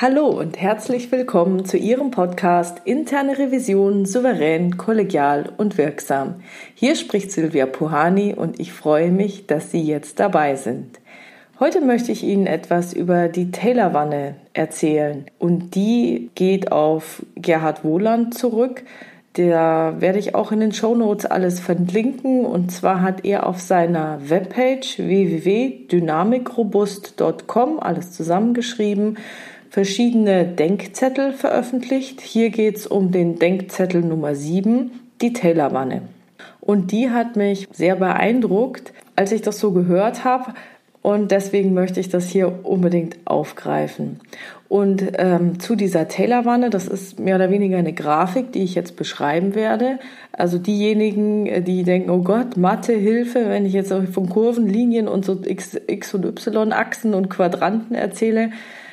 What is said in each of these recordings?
Hallo und herzlich willkommen zu Ihrem Podcast Interne Revision souverän, kollegial und wirksam. Hier spricht Silvia Puhani und ich freue mich, dass Sie jetzt dabei sind. Heute möchte ich Ihnen etwas über die Taylorwanne erzählen und die geht auf Gerhard Wohland zurück. Da werde ich auch in den Show Notes alles verlinken. Und zwar hat er auf seiner Webpage www.dynamikrobust.com alles zusammengeschrieben verschiedene Denkzettel veröffentlicht. Hier geht es um den Denkzettel Nummer 7, die Taylorwanne. Und die hat mich sehr beeindruckt, als ich das so gehört habe. Und deswegen möchte ich das hier unbedingt aufgreifen. Und ähm, zu dieser Taylorwanne, das ist mehr oder weniger eine Grafik, die ich jetzt beschreiben werde. Also diejenigen, äh, die denken, oh Gott, Mathe, Hilfe, wenn ich jetzt von Kurven, Linien und so X, X und Y-Achsen und Quadranten erzähle,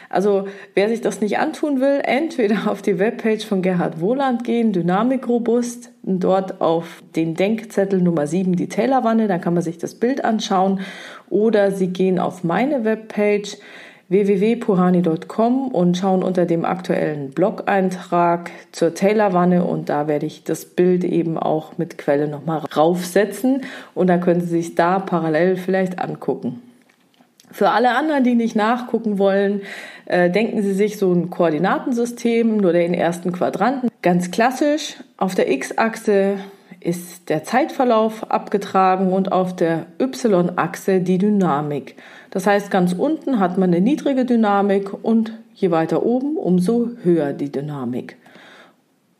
also wer sich das nicht antun will, entweder auf die Webpage von Gerhard Wohland gehen, Dynamik robust, dort auf den Denkzettel Nummer 7, die Taylorwanne, dann kann man sich das Bild anschauen. Oder Sie gehen auf meine Webpage www.puhani.com und schauen unter dem aktuellen Blog-Eintrag zur Taylorwanne und da werde ich das Bild eben auch mit Quelle nochmal raufsetzen und dann können Sie sich da parallel vielleicht angucken. Für alle anderen, die nicht nachgucken wollen, äh, denken Sie sich so ein Koordinatensystem, nur den ersten Quadranten. Ganz klassisch. Auf der X-Achse ist der Zeitverlauf abgetragen und auf der Y-Achse die Dynamik. Das heißt, ganz unten hat man eine niedrige Dynamik und je weiter oben, umso höher die Dynamik.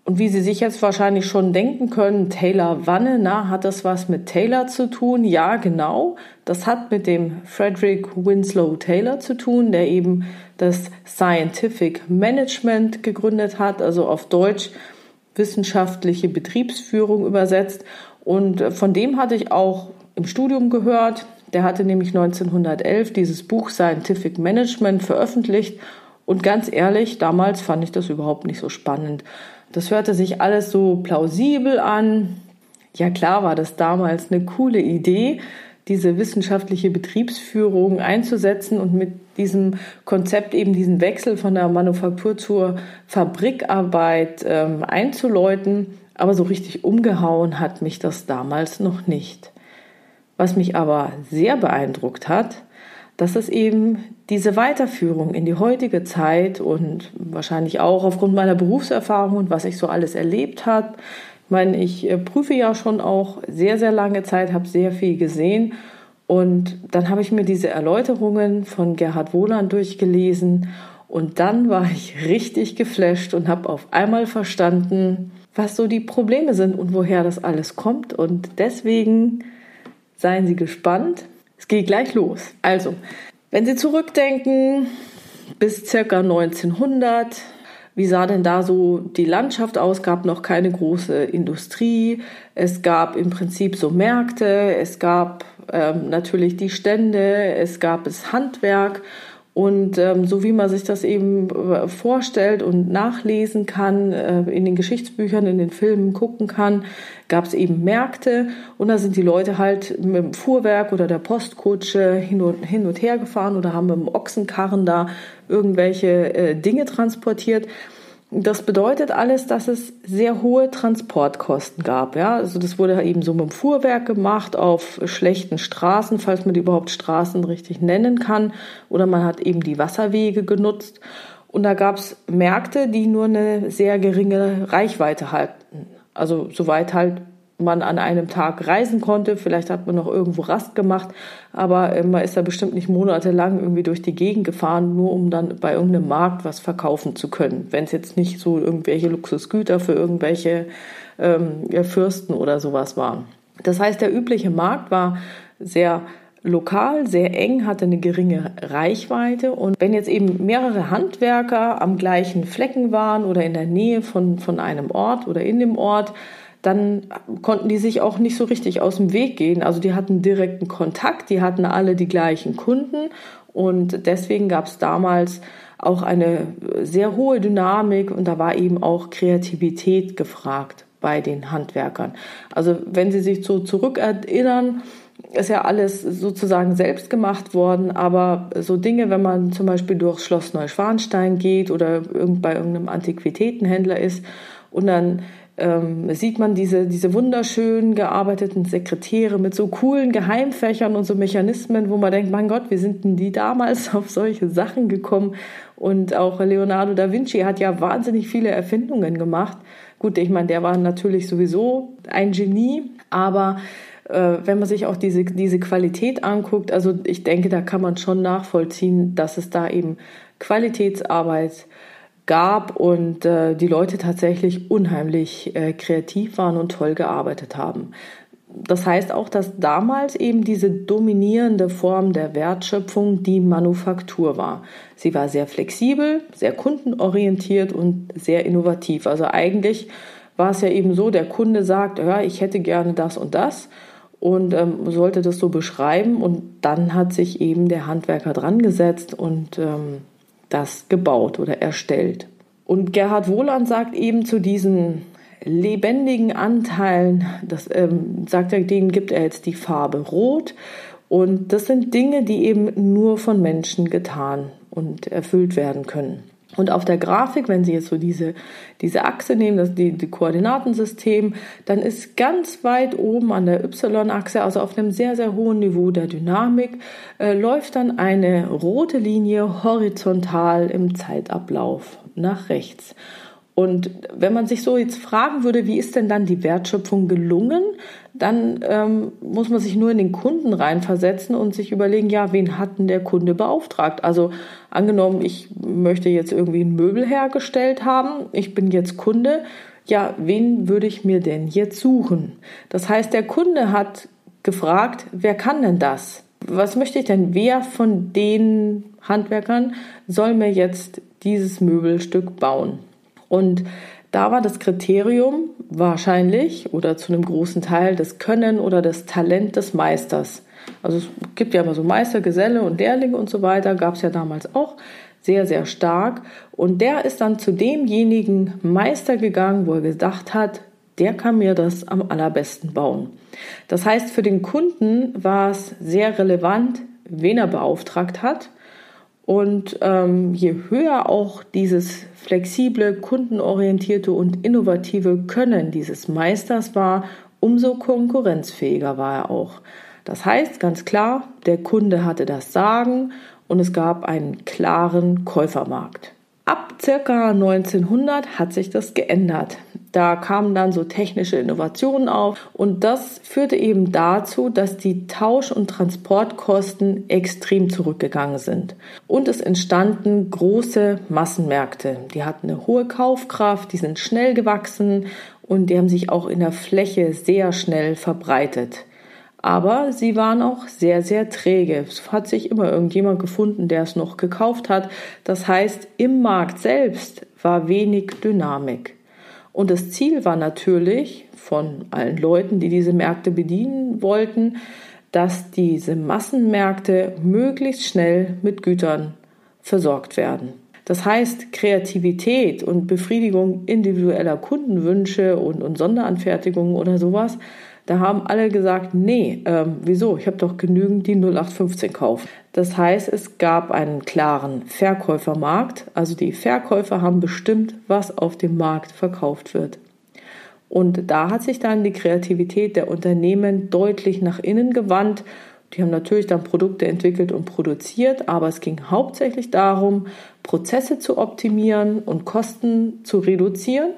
Und wie Sie sich jetzt wahrscheinlich schon denken können, Taylor Wanne, na, hat das was mit Taylor zu tun? Ja, genau. Das hat mit dem Frederick Winslow Taylor zu tun, der eben das Scientific Management gegründet hat, also auf Deutsch wissenschaftliche Betriebsführung übersetzt. Und von dem hatte ich auch im Studium gehört. Der hatte nämlich 1911 dieses Buch Scientific Management veröffentlicht. Und ganz ehrlich, damals fand ich das überhaupt nicht so spannend. Das hörte sich alles so plausibel an. Ja klar war das damals eine coole Idee, diese wissenschaftliche Betriebsführung einzusetzen und mit diesem Konzept eben diesen Wechsel von der Manufaktur zur Fabrikarbeit ähm, einzuläuten. Aber so richtig umgehauen hat mich das damals noch nicht. Was mich aber sehr beeindruckt hat, dass es eben diese Weiterführung in die heutige Zeit und wahrscheinlich auch aufgrund meiner Berufserfahrung und was ich so alles erlebt habe. Ich meine, ich äh, prüfe ja schon auch sehr, sehr lange Zeit, habe sehr viel gesehen und dann habe ich mir diese Erläuterungen von Gerhard Wohland durchgelesen und dann war ich richtig geflasht und habe auf einmal verstanden, was so die Probleme sind und woher das alles kommt. Und deswegen seien Sie gespannt. Es geht gleich los. Also, wenn Sie zurückdenken bis circa 1900, wie sah denn da so die Landschaft aus? Gab noch keine große Industrie. Es gab im Prinzip so Märkte. Es gab ähm, natürlich die Stände. Es gab das Handwerk. Und ähm, so wie man sich das eben äh, vorstellt und nachlesen kann, äh, in den Geschichtsbüchern, in den Filmen gucken kann, gab es eben Märkte und da sind die Leute halt mit dem Fuhrwerk oder der Postkutsche hin und, hin und her gefahren oder haben mit dem Ochsenkarren da irgendwelche äh, Dinge transportiert. Das bedeutet alles, dass es sehr hohe Transportkosten gab. Ja? Also das wurde eben so mit dem Fuhrwerk gemacht auf schlechten Straßen, falls man die überhaupt Straßen richtig nennen kann. Oder man hat eben die Wasserwege genutzt. Und da gab es Märkte, die nur eine sehr geringe Reichweite hatten. Also soweit halt man an einem Tag reisen konnte. Vielleicht hat man noch irgendwo Rast gemacht, aber äh, man ist da bestimmt nicht monatelang irgendwie durch die Gegend gefahren, nur um dann bei irgendeinem Markt was verkaufen zu können. Wenn es jetzt nicht so irgendwelche Luxusgüter für irgendwelche ähm, Fürsten oder sowas waren. Das heißt, der übliche Markt war sehr lokal, sehr eng, hatte eine geringe Reichweite. Und wenn jetzt eben mehrere Handwerker am gleichen Flecken waren oder in der Nähe von, von einem Ort oder in dem Ort, dann konnten die sich auch nicht so richtig aus dem Weg gehen. Also die hatten direkten Kontakt, die hatten alle die gleichen Kunden und deswegen gab es damals auch eine sehr hohe Dynamik und da war eben auch Kreativität gefragt bei den Handwerkern. Also wenn Sie sich so zurückerinnern, ist ja alles sozusagen selbst gemacht worden, aber so Dinge, wenn man zum Beispiel durch Schloss Neuschwanstein geht oder bei irgendeinem Antiquitätenhändler ist und dann ähm, sieht man diese, diese wunderschön gearbeiteten Sekretäre mit so coolen Geheimfächern und so Mechanismen, wo man denkt, mein Gott, wie sind denn die damals auf solche Sachen gekommen? Und auch Leonardo da Vinci hat ja wahnsinnig viele Erfindungen gemacht. Gut, ich meine, der war natürlich sowieso ein Genie, aber äh, wenn man sich auch diese, diese Qualität anguckt, also ich denke, da kann man schon nachvollziehen, dass es da eben Qualitätsarbeit gab und äh, die Leute tatsächlich unheimlich äh, kreativ waren und toll gearbeitet haben. Das heißt auch, dass damals eben diese dominierende Form der Wertschöpfung die Manufaktur war. Sie war sehr flexibel, sehr kundenorientiert und sehr innovativ. Also eigentlich war es ja eben so, der Kunde sagt, ja, ich hätte gerne das und das und ähm, sollte das so beschreiben und dann hat sich eben der Handwerker dran gesetzt und ähm, das gebaut oder erstellt. Und Gerhard Wohland sagt eben zu diesen lebendigen Anteilen, das ähm, sagt er, denen gibt er jetzt die Farbe Rot. Und das sind Dinge, die eben nur von Menschen getan und erfüllt werden können. Und auf der Grafik, wenn Sie jetzt so diese, diese Achse nehmen, das die, die Koordinatensystem, dann ist ganz weit oben an der Y-Achse, also auf einem sehr, sehr hohen Niveau der Dynamik, äh, läuft dann eine rote Linie horizontal im Zeitablauf nach rechts. Und wenn man sich so jetzt fragen würde, wie ist denn dann die Wertschöpfung gelungen, dann ähm, muss man sich nur in den Kunden reinversetzen und sich überlegen, ja, wen hat denn der Kunde beauftragt? Also angenommen, ich möchte jetzt irgendwie ein Möbel hergestellt haben, ich bin jetzt Kunde, ja, wen würde ich mir denn jetzt suchen? Das heißt, der Kunde hat gefragt, wer kann denn das? Was möchte ich denn? Wer von den Handwerkern soll mir jetzt dieses Möbelstück bauen? Und da war das Kriterium wahrscheinlich oder zu einem großen Teil das Können oder das Talent des Meisters. Also es gibt ja immer so Meister, Geselle und Lehrlinge und so weiter, gab es ja damals auch sehr, sehr stark. Und der ist dann zu demjenigen Meister gegangen, wo er gedacht hat, der kann mir das am allerbesten bauen. Das heißt, für den Kunden war es sehr relevant, wen er beauftragt hat. Und ähm, je höher auch dieses flexible, kundenorientierte und innovative Können dieses Meisters war, umso konkurrenzfähiger war er auch. Das heißt ganz klar, der Kunde hatte das Sagen und es gab einen klaren Käufermarkt. Ab circa 1900 hat sich das geändert. Da kamen dann so technische Innovationen auf und das führte eben dazu, dass die Tausch- und Transportkosten extrem zurückgegangen sind. Und es entstanden große Massenmärkte. Die hatten eine hohe Kaufkraft, die sind schnell gewachsen und die haben sich auch in der Fläche sehr schnell verbreitet aber sie waren auch sehr, sehr träge. Es hat sich immer irgendjemand gefunden, der es noch gekauft hat. Das heißt, im Markt selbst war wenig Dynamik. Und das Ziel war natürlich von allen Leuten, die diese Märkte bedienen wollten, dass diese Massenmärkte möglichst schnell mit Gütern versorgt werden. Das heißt, Kreativität und Befriedigung individueller Kundenwünsche und, und Sonderanfertigungen oder sowas da haben alle gesagt, nee, ähm, wieso? Ich habe doch genügend, die 0815 kaufen. Das heißt, es gab einen klaren Verkäufermarkt. Also die Verkäufer haben bestimmt, was auf dem Markt verkauft wird. Und da hat sich dann die Kreativität der Unternehmen deutlich nach innen gewandt. Die haben natürlich dann Produkte entwickelt und produziert, aber es ging hauptsächlich darum, Prozesse zu optimieren und Kosten zu reduzieren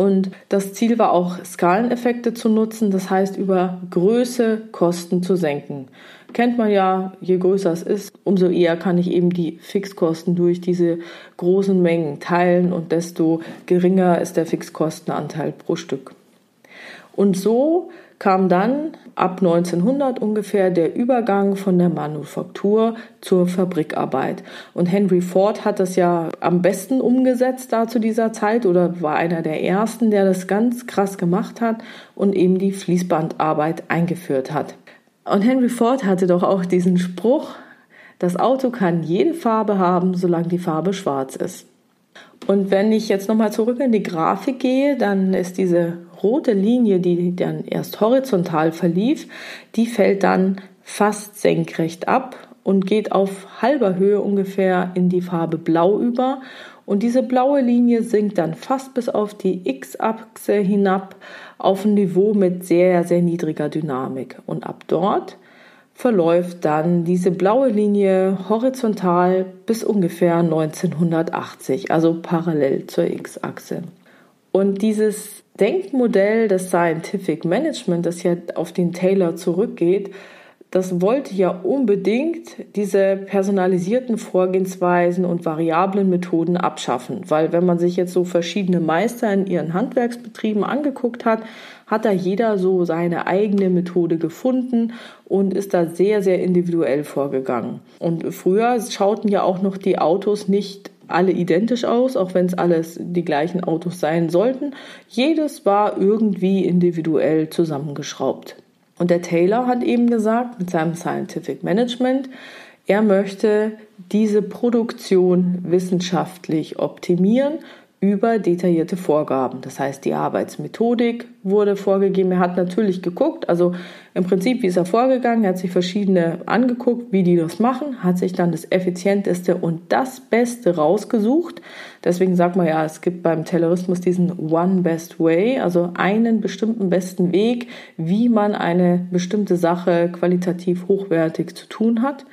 und das Ziel war auch, Skaleneffekte zu nutzen, das heißt über Größe Kosten zu senken. Kennt man ja, je größer es ist, umso eher kann ich eben die Fixkosten durch diese großen Mengen teilen und desto geringer ist der Fixkostenanteil pro Stück. Und so kam dann ab 1900 ungefähr der Übergang von der Manufaktur zur Fabrikarbeit. Und Henry Ford hat das ja am besten umgesetzt da zu dieser Zeit oder war einer der ersten, der das ganz krass gemacht hat und eben die Fließbandarbeit eingeführt hat. Und Henry Ford hatte doch auch diesen Spruch, das Auto kann jede Farbe haben, solange die Farbe schwarz ist. Und wenn ich jetzt nochmal zurück in die Grafik gehe, dann ist diese rote Linie, die dann erst horizontal verlief, die fällt dann fast senkrecht ab und geht auf halber Höhe ungefähr in die Farbe Blau über. Und diese blaue Linie sinkt dann fast bis auf die X-Achse hinab auf ein Niveau mit sehr, sehr niedriger Dynamik. Und ab dort verläuft dann diese blaue Linie horizontal bis ungefähr 1980, also parallel zur X-Achse. Und dieses Denkmodell des Scientific Management, das ja auf den Taylor zurückgeht, das wollte ja unbedingt diese personalisierten Vorgehensweisen und variablen Methoden abschaffen, weil wenn man sich jetzt so verschiedene Meister in ihren Handwerksbetrieben angeguckt hat, hat da jeder so seine eigene Methode gefunden und ist da sehr, sehr individuell vorgegangen. Und früher schauten ja auch noch die Autos nicht alle identisch aus, auch wenn es alles die gleichen Autos sein sollten. Jedes war irgendwie individuell zusammengeschraubt. Und der Taylor hat eben gesagt, mit seinem Scientific Management, er möchte diese Produktion wissenschaftlich optimieren über detaillierte Vorgaben. Das heißt, die Arbeitsmethodik wurde vorgegeben. Er hat natürlich geguckt, also im Prinzip, wie ist er vorgegangen? Er hat sich verschiedene angeguckt, wie die das machen, hat sich dann das effizienteste und das Beste rausgesucht. Deswegen sagt man ja, es gibt beim Taylorismus diesen One Best Way, also einen bestimmten besten Weg, wie man eine bestimmte Sache qualitativ hochwertig zu tun hat.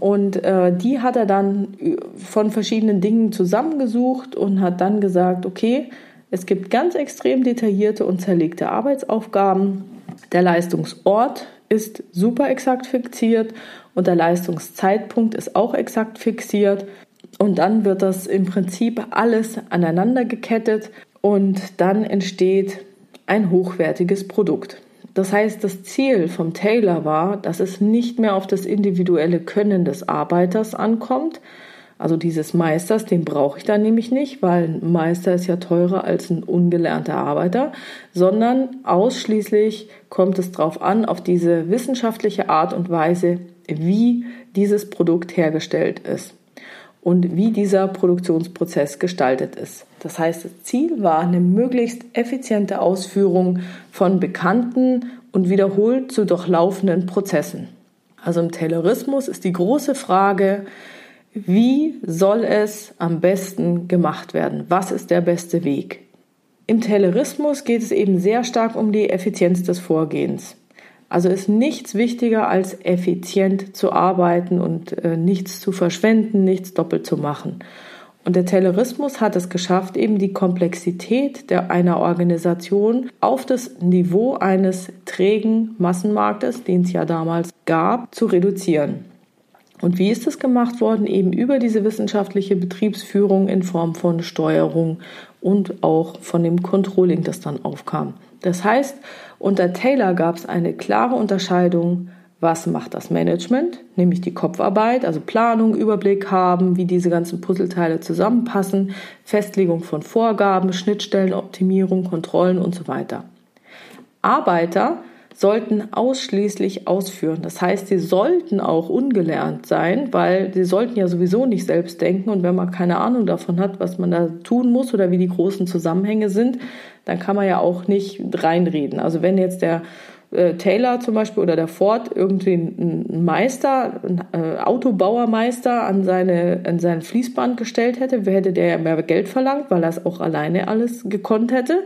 Und äh, die hat er dann von verschiedenen Dingen zusammengesucht und hat dann gesagt, okay, es gibt ganz extrem detaillierte und zerlegte Arbeitsaufgaben. Der Leistungsort ist super exakt fixiert und der Leistungszeitpunkt ist auch exakt fixiert. Und dann wird das im Prinzip alles aneinander gekettet und dann entsteht ein hochwertiges Produkt. Das heißt, das Ziel vom Taylor war, dass es nicht mehr auf das individuelle Können des Arbeiters ankommt, also dieses Meisters, den brauche ich dann nämlich nicht, weil ein Meister ist ja teurer als ein ungelernter Arbeiter, sondern ausschließlich kommt es darauf an, auf diese wissenschaftliche Art und Weise, wie dieses Produkt hergestellt ist und wie dieser Produktionsprozess gestaltet ist. Das heißt, das Ziel war eine möglichst effiziente Ausführung von bekannten und wiederholt zu durchlaufenden Prozessen. Also im Taylorismus ist die große Frage, wie soll es am besten gemacht werden? Was ist der beste Weg? Im Taylorismus geht es eben sehr stark um die Effizienz des Vorgehens. Also ist nichts wichtiger als effizient zu arbeiten und äh, nichts zu verschwenden, nichts doppelt zu machen. Und der Taylorismus hat es geschafft, eben die Komplexität der, einer Organisation auf das Niveau eines trägen Massenmarktes, den es ja damals gab, zu reduzieren. Und wie ist das gemacht worden? Eben über diese wissenschaftliche Betriebsführung in Form von Steuerung und auch von dem Controlling, das dann aufkam. Das heißt, unter Taylor gab es eine klare Unterscheidung, was macht das Management, nämlich die Kopfarbeit, also Planung, Überblick haben, wie diese ganzen Puzzleteile zusammenpassen, Festlegung von Vorgaben, Schnittstellen, Optimierung, Kontrollen und so weiter. Arbeiter sollten ausschließlich ausführen. Das heißt, sie sollten auch ungelernt sein, weil sie sollten ja sowieso nicht selbst denken. Und wenn man keine Ahnung davon hat, was man da tun muss oder wie die großen Zusammenhänge sind, dann kann man ja auch nicht reinreden. Also wenn jetzt der äh, Taylor zum Beispiel oder der Ford irgendwie einen Meister, einen äh, Autobauermeister an seine an sein Fließband gestellt hätte, hätte der ja mehr Geld verlangt, weil er es auch alleine alles gekonnt hätte.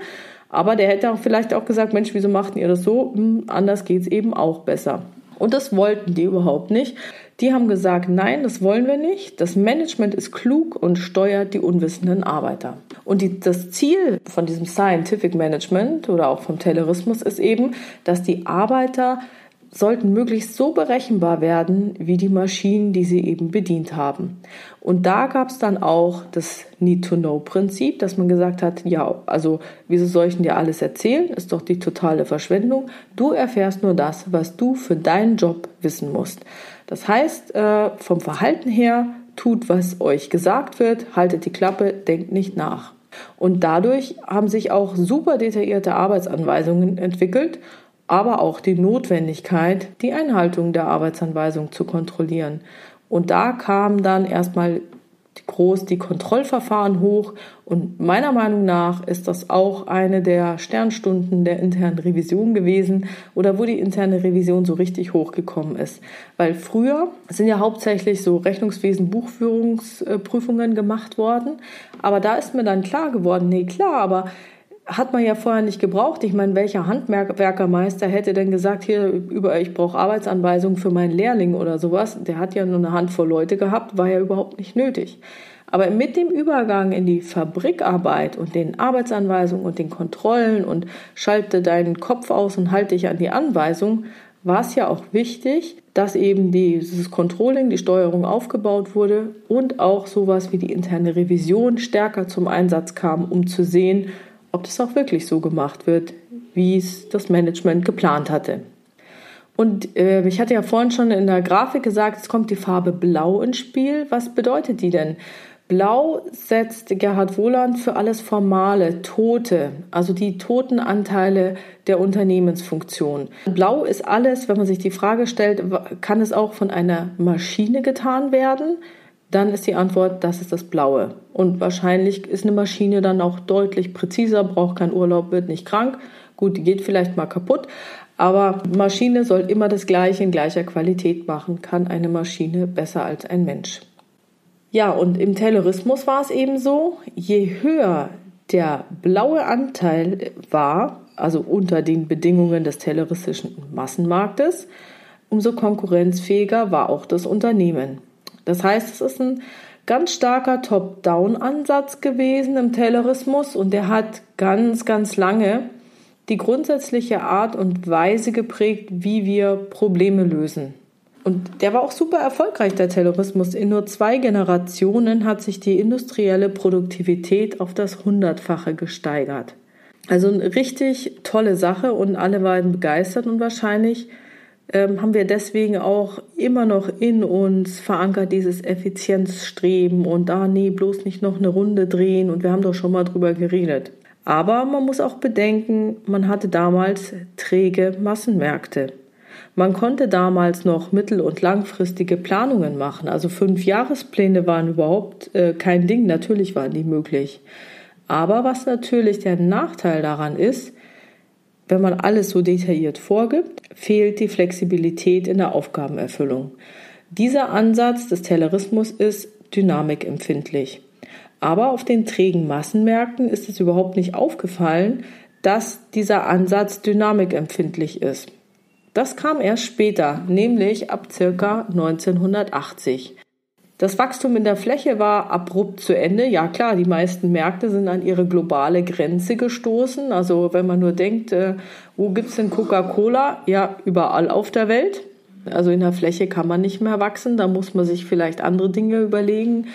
Aber der hätte auch vielleicht auch gesagt, Mensch, wieso machten ihr das so? Hm, anders geht's eben auch besser. Und das wollten die überhaupt nicht. Die haben gesagt, nein, das wollen wir nicht. Das Management ist klug und steuert die unwissenden Arbeiter. Und die, das Ziel von diesem Scientific Management oder auch vom Taylorismus ist eben, dass die Arbeiter sollten möglichst so berechenbar werden wie die Maschinen, die sie eben bedient haben. Und da gab es dann auch das Need-to-Know-Prinzip, dass man gesagt hat, ja, also wieso soll ich dir alles erzählen? Ist doch die totale Verschwendung. Du erfährst nur das, was du für deinen Job wissen musst. Das heißt, äh, vom Verhalten her, tut, was euch gesagt wird, haltet die Klappe, denkt nicht nach. Und dadurch haben sich auch super detaillierte Arbeitsanweisungen entwickelt aber auch die Notwendigkeit, die Einhaltung der Arbeitsanweisung zu kontrollieren. Und da kam dann erstmal groß die Kontrollverfahren hoch und meiner Meinung nach ist das auch eine der Sternstunden der internen Revision gewesen oder wo die interne Revision so richtig hochgekommen ist. Weil früher sind ja hauptsächlich so Rechnungswesen, Buchführungsprüfungen gemacht worden, aber da ist mir dann klar geworden, nee klar, aber hat man ja vorher nicht gebraucht. Ich meine, welcher Handwerkermeister hätte denn gesagt, hier über ich brauche Arbeitsanweisungen für meinen Lehrling oder sowas? Der hat ja nur eine Handvoll Leute gehabt, war ja überhaupt nicht nötig. Aber mit dem Übergang in die Fabrikarbeit und den Arbeitsanweisungen und den Kontrollen und schalte deinen Kopf aus und halte dich an die Anweisung, war es ja auch wichtig, dass eben dieses Controlling, die Steuerung aufgebaut wurde und auch sowas wie die interne Revision stärker zum Einsatz kam, um zu sehen, ob das auch wirklich so gemacht wird, wie es das Management geplant hatte. Und äh, ich hatte ja vorhin schon in der Grafik gesagt, es kommt die Farbe Blau ins Spiel. Was bedeutet die denn? Blau setzt Gerhard Wohland für alles Formale, Tote, also die toten Anteile der Unternehmensfunktion. Blau ist alles, wenn man sich die Frage stellt, kann es auch von einer Maschine getan werden? Dann ist die Antwort, das ist das Blaue. Und wahrscheinlich ist eine Maschine dann auch deutlich präziser, braucht keinen Urlaub, wird nicht krank. Gut, die geht vielleicht mal kaputt, aber Maschine soll immer das Gleiche in gleicher Qualität machen, kann eine Maschine besser als ein Mensch. Ja, und im Taylorismus war es eben so, je höher der blaue Anteil war, also unter den Bedingungen des tayloristischen Massenmarktes, umso konkurrenzfähiger war auch das Unternehmen. Das heißt, es ist ein ganz starker Top-Down-Ansatz gewesen im Taylorismus und der hat ganz, ganz lange die grundsätzliche Art und Weise geprägt, wie wir Probleme lösen. Und der war auch super erfolgreich, der Taylorismus. In nur zwei Generationen hat sich die industrielle Produktivität auf das Hundertfache gesteigert. Also eine richtig tolle Sache und alle waren begeistert und wahrscheinlich ähm, haben wir deswegen auch immer noch in uns verankert dieses Effizienzstreben und da, ah, nee, bloß nicht noch eine Runde drehen und wir haben doch schon mal drüber geredet. Aber man muss auch bedenken, man hatte damals träge Massenmärkte. Man konnte damals noch mittel- und langfristige Planungen machen. Also fünf Jahrespläne waren überhaupt äh, kein Ding. Natürlich waren die möglich. Aber was natürlich der Nachteil daran ist, wenn man alles so detailliert vorgibt, fehlt die Flexibilität in der Aufgabenerfüllung. Dieser Ansatz des Taylorismus ist dynamikempfindlich. Aber auf den trägen Massenmärkten ist es überhaupt nicht aufgefallen, dass dieser Ansatz dynamikempfindlich ist. Das kam erst später, nämlich ab circa 1980. Das Wachstum in der Fläche war abrupt zu Ende. Ja klar, die meisten Märkte sind an ihre globale Grenze gestoßen. Also wenn man nur denkt, äh, wo gibt's denn Coca-Cola? Ja, überall auf der Welt. Also in der Fläche kann man nicht mehr wachsen. Da muss man sich vielleicht andere Dinge überlegen,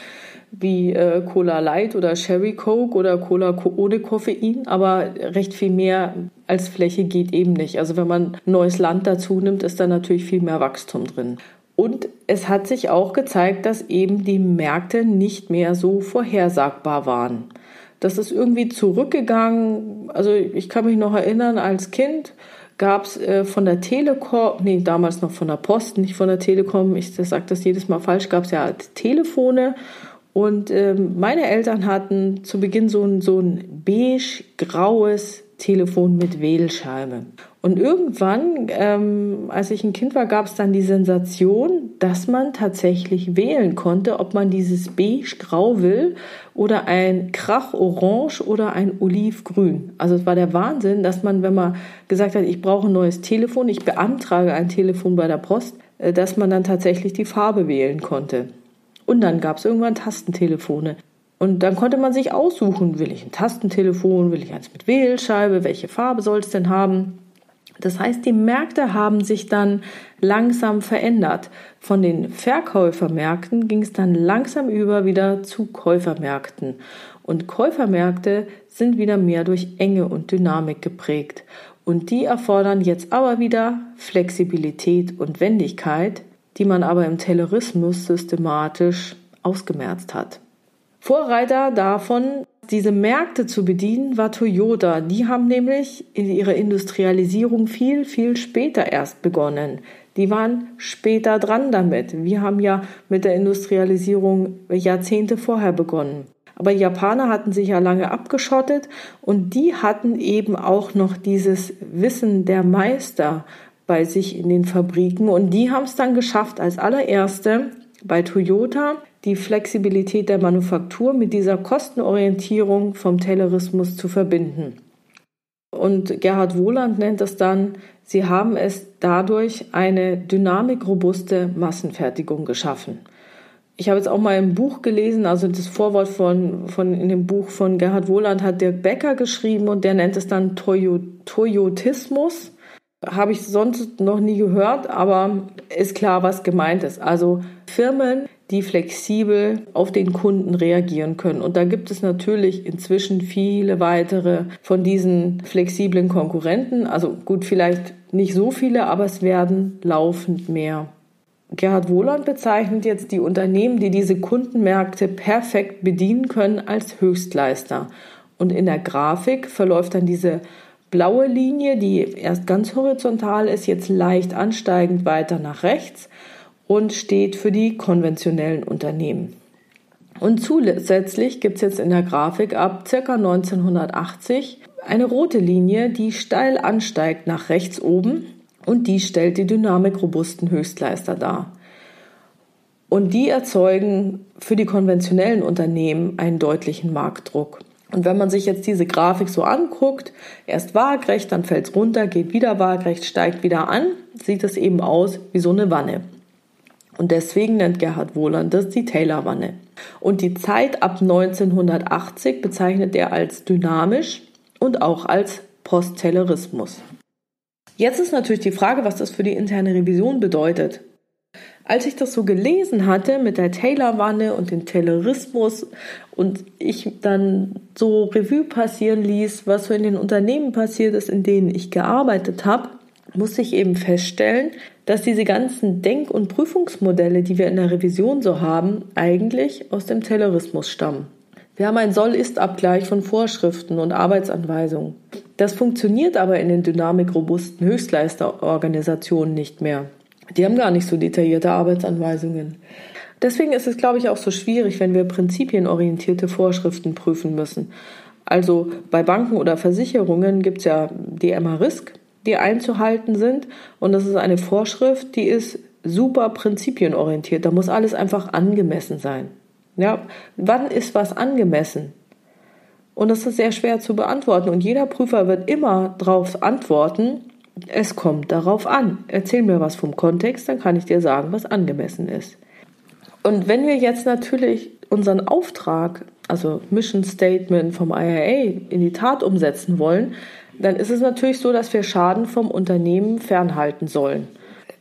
wie äh, Cola Light oder Sherry Coke oder Cola ohne Koffein. Aber recht viel mehr als Fläche geht eben nicht. Also wenn man neues Land dazu nimmt, ist da natürlich viel mehr Wachstum drin. Und es hat sich auch gezeigt, dass eben die Märkte nicht mehr so vorhersagbar waren. Das ist irgendwie zurückgegangen. Also ich kann mich noch erinnern, als Kind gab es äh, von der Telekom, nee, damals noch von der Post, nicht von der Telekom, ich sage das jedes Mal falsch, gab es ja Telefone. Und äh, meine Eltern hatten zu Beginn so ein, so ein beige-graues Telefon mit Wählscheibe. Und irgendwann, ähm, als ich ein Kind war, gab es dann die Sensation, dass man tatsächlich wählen konnte, ob man dieses beige-grau will oder ein krach-orange oder ein olivgrün. Also es war der Wahnsinn, dass man, wenn man gesagt hat, ich brauche ein neues Telefon, ich beantrage ein Telefon bei der Post, äh, dass man dann tatsächlich die Farbe wählen konnte. Und dann gab es irgendwann Tastentelefone. Und dann konnte man sich aussuchen, will ich ein Tastentelefon, will ich eins mit Wählscheibe, welche Farbe soll es denn haben? Das heißt, die Märkte haben sich dann langsam verändert. Von den Verkäufermärkten ging es dann langsam über wieder zu Käufermärkten. Und Käufermärkte sind wieder mehr durch Enge und Dynamik geprägt. Und die erfordern jetzt aber wieder Flexibilität und Wendigkeit, die man aber im Taylorismus systematisch ausgemerzt hat. Vorreiter davon, diese Märkte zu bedienen, war Toyota. Die haben nämlich in ihrer Industrialisierung viel, viel später erst begonnen. Die waren später dran damit. Wir haben ja mit der Industrialisierung Jahrzehnte vorher begonnen. Aber die Japaner hatten sich ja lange abgeschottet und die hatten eben auch noch dieses Wissen der Meister bei sich in den Fabriken und die haben es dann geschafft, als allererste bei Toyota die Flexibilität der Manufaktur mit dieser Kostenorientierung vom Taylorismus zu verbinden. Und Gerhard Wohland nennt es dann, sie haben es dadurch eine dynamikrobuste Massenfertigung geschaffen. Ich habe jetzt auch mal ein Buch gelesen, also das Vorwort von, von in dem Buch von Gerhard Wohland hat Dirk Becker geschrieben und der nennt es dann Toyo, Toyotismus. Habe ich sonst noch nie gehört, aber ist klar, was gemeint ist. Also Firmen, die flexibel auf den Kunden reagieren können. Und da gibt es natürlich inzwischen viele weitere von diesen flexiblen Konkurrenten. Also gut, vielleicht nicht so viele, aber es werden laufend mehr. Gerhard Wohland bezeichnet jetzt die Unternehmen, die diese Kundenmärkte perfekt bedienen können, als Höchstleister. Und in der Grafik verläuft dann diese blaue Linie, die erst ganz horizontal ist, jetzt leicht ansteigend weiter nach rechts und steht für die konventionellen Unternehmen. Und zusätzlich gibt es jetzt in der Grafik ab ca. 1980 eine rote Linie, die steil ansteigt nach rechts oben und die stellt die dynamikrobusten Höchstleister dar. Und die erzeugen für die konventionellen Unternehmen einen deutlichen Marktdruck. Und wenn man sich jetzt diese Grafik so anguckt, erst waagrecht, dann fällt es runter, geht wieder waagrecht, steigt wieder an, sieht es eben aus wie so eine Wanne. Und deswegen nennt Gerhard Wohland das die Taylor-Wanne. Und die Zeit ab 1980 bezeichnet er als dynamisch und auch als Post-Taylorismus. Jetzt ist natürlich die Frage, was das für die interne Revision bedeutet. Als ich das so gelesen hatte mit der Taylor-Wanne und dem Taylorismus und ich dann so Revue passieren ließ, was so in den Unternehmen passiert ist, in denen ich gearbeitet habe, musste ich eben feststellen, dass diese ganzen Denk- und Prüfungsmodelle, die wir in der Revision so haben, eigentlich aus dem Taylorismus stammen. Wir haben einen Soll-Ist-Abgleich von Vorschriften und Arbeitsanweisungen. Das funktioniert aber in den dynamikrobusten Höchstleisterorganisationen nicht mehr. Die haben gar nicht so detaillierte Arbeitsanweisungen. Deswegen ist es, glaube ich, auch so schwierig, wenn wir prinzipienorientierte Vorschriften prüfen müssen. Also bei Banken oder Versicherungen gibt es ja die MA-Risk, die einzuhalten sind. Und das ist eine Vorschrift, die ist super prinzipienorientiert. Da muss alles einfach angemessen sein. Ja, wann ist was angemessen? Und das ist sehr schwer zu beantworten. Und jeder Prüfer wird immer darauf antworten, es kommt darauf an. Erzähl mir was vom Kontext, dann kann ich dir sagen, was angemessen ist. Und wenn wir jetzt natürlich unseren Auftrag, also Mission Statement vom IAA, in die Tat umsetzen wollen, dann ist es natürlich so, dass wir Schaden vom Unternehmen fernhalten sollen.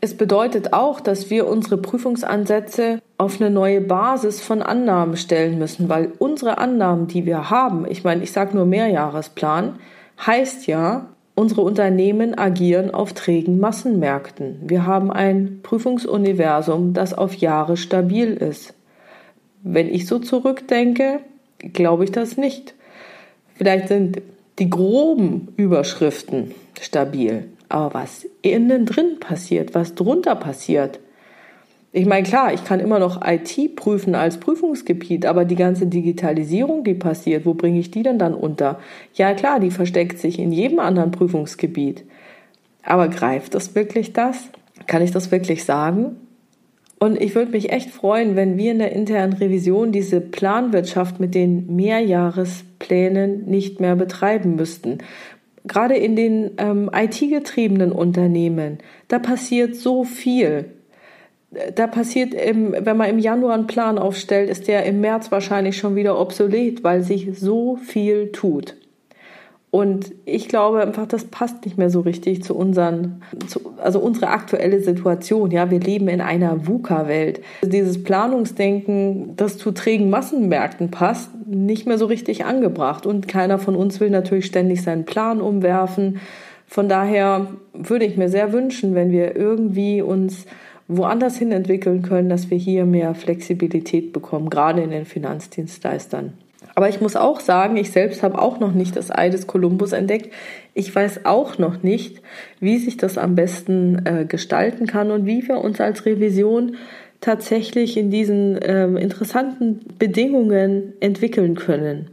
Es bedeutet auch, dass wir unsere Prüfungsansätze auf eine neue Basis von Annahmen stellen müssen, weil unsere Annahmen, die wir haben, ich meine, ich sage nur Mehrjahresplan, heißt ja, unsere Unternehmen agieren auf trägen Massenmärkten. Wir haben ein Prüfungsuniversum, das auf Jahre stabil ist. Wenn ich so zurückdenke, glaube ich das nicht. Vielleicht sind die groben Überschriften stabil. Aber was innen drin passiert, was drunter passiert, ich meine, klar, ich kann immer noch IT prüfen als Prüfungsgebiet, aber die ganze Digitalisierung, die passiert, wo bringe ich die denn dann unter? Ja, klar, die versteckt sich in jedem anderen Prüfungsgebiet. Aber greift das wirklich das? Kann ich das wirklich sagen? Und ich würde mich echt freuen, wenn wir in der internen Revision diese Planwirtschaft mit den Mehrjahresplänen nicht mehr betreiben müssten. Gerade in den ähm, IT-getriebenen Unternehmen, da passiert so viel. Da passiert, im, wenn man im Januar einen Plan aufstellt, ist der im März wahrscheinlich schon wieder obsolet, weil sich so viel tut. Und ich glaube einfach, das passt nicht mehr so richtig zu unseren, zu, also unsere aktuelle Situation. Ja, wir leben in einer VUCA-Welt. Dieses Planungsdenken, das zu trägen Massenmärkten passt, nicht mehr so richtig angebracht. Und keiner von uns will natürlich ständig seinen Plan umwerfen. Von daher würde ich mir sehr wünschen, wenn wir irgendwie uns woanders hin entwickeln können, dass wir hier mehr Flexibilität bekommen, gerade in den Finanzdienstleistern. Aber ich muss auch sagen, ich selbst habe auch noch nicht das Ei des Kolumbus entdeckt. Ich weiß auch noch nicht, wie sich das am besten äh, gestalten kann und wie wir uns als Revision tatsächlich in diesen ähm, interessanten Bedingungen entwickeln können.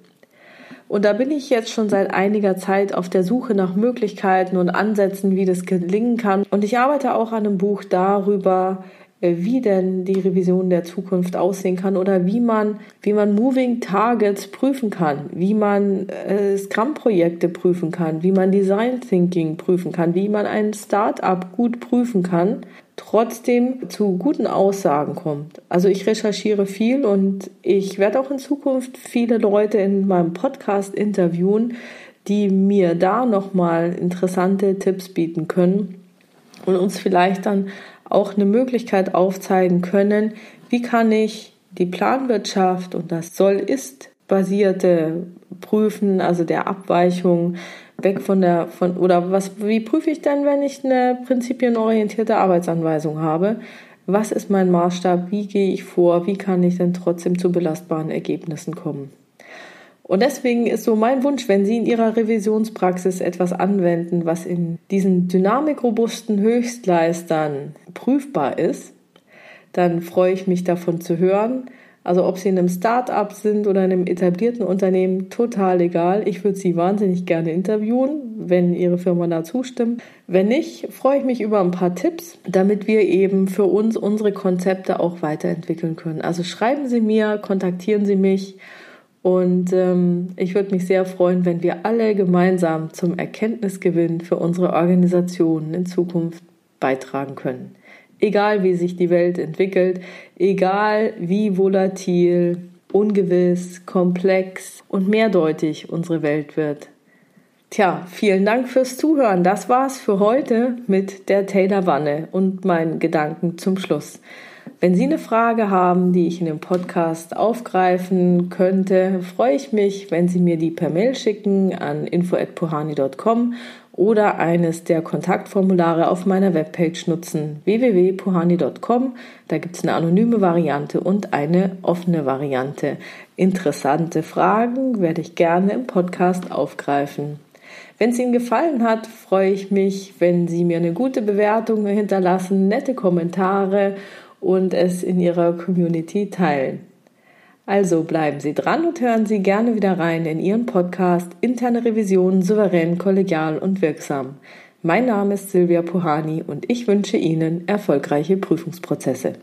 Und da bin ich jetzt schon seit einiger Zeit auf der Suche nach Möglichkeiten und Ansätzen, wie das gelingen kann. Und ich arbeite auch an einem Buch darüber, wie denn die Revision der Zukunft aussehen kann oder wie man, wie man Moving Targets prüfen kann, wie man äh, Scrum-Projekte prüfen kann, wie man Design Thinking prüfen kann, wie man ein Startup gut prüfen kann, trotzdem zu guten Aussagen kommt. Also ich recherchiere viel und ich werde auch in Zukunft viele Leute in meinem Podcast interviewen, die mir da nochmal interessante Tipps bieten können und uns vielleicht dann auch eine Möglichkeit aufzeigen können, wie kann ich die Planwirtschaft und das Soll-Ist basierte Prüfen, also der Abweichung weg von der von oder was wie prüfe ich denn, wenn ich eine prinzipienorientierte Arbeitsanweisung habe? Was ist mein Maßstab? Wie gehe ich vor? Wie kann ich denn trotzdem zu belastbaren Ergebnissen kommen? Und deswegen ist so mein Wunsch, wenn Sie in Ihrer Revisionspraxis etwas anwenden, was in diesen dynamikrobusten Höchstleistern prüfbar ist, dann freue ich mich davon zu hören. Also ob Sie in einem Start-up sind oder in einem etablierten Unternehmen, total egal. Ich würde Sie wahnsinnig gerne interviewen, wenn Ihre Firma da zustimmt. Wenn nicht, freue ich mich über ein paar Tipps, damit wir eben für uns unsere Konzepte auch weiterentwickeln können. Also schreiben Sie mir, kontaktieren Sie mich. Und ähm, ich würde mich sehr freuen, wenn wir alle gemeinsam zum Erkenntnisgewinn für unsere Organisationen in Zukunft beitragen können. Egal wie sich die Welt entwickelt, egal wie volatil, ungewiss, komplex und mehrdeutig unsere Welt wird. Tja, vielen Dank fürs Zuhören. Das war's für heute mit der Taylor Wanne und meinen Gedanken zum Schluss. Wenn Sie eine Frage haben, die ich in dem Podcast aufgreifen könnte, freue ich mich, wenn Sie mir die per Mail schicken an info@puhani.com oder eines der Kontaktformulare auf meiner Webpage nutzen www.puhani.com. Da gibt es eine anonyme Variante und eine offene Variante. Interessante Fragen werde ich gerne im Podcast aufgreifen. Wenn es Ihnen gefallen hat, freue ich mich, wenn Sie mir eine gute Bewertung hinterlassen, nette Kommentare und es in Ihrer Community teilen. Also bleiben Sie dran und hören Sie gerne wieder rein in Ihren Podcast Interne Revision souverän, kollegial und wirksam. Mein Name ist Silvia Puhani und ich wünsche Ihnen erfolgreiche Prüfungsprozesse.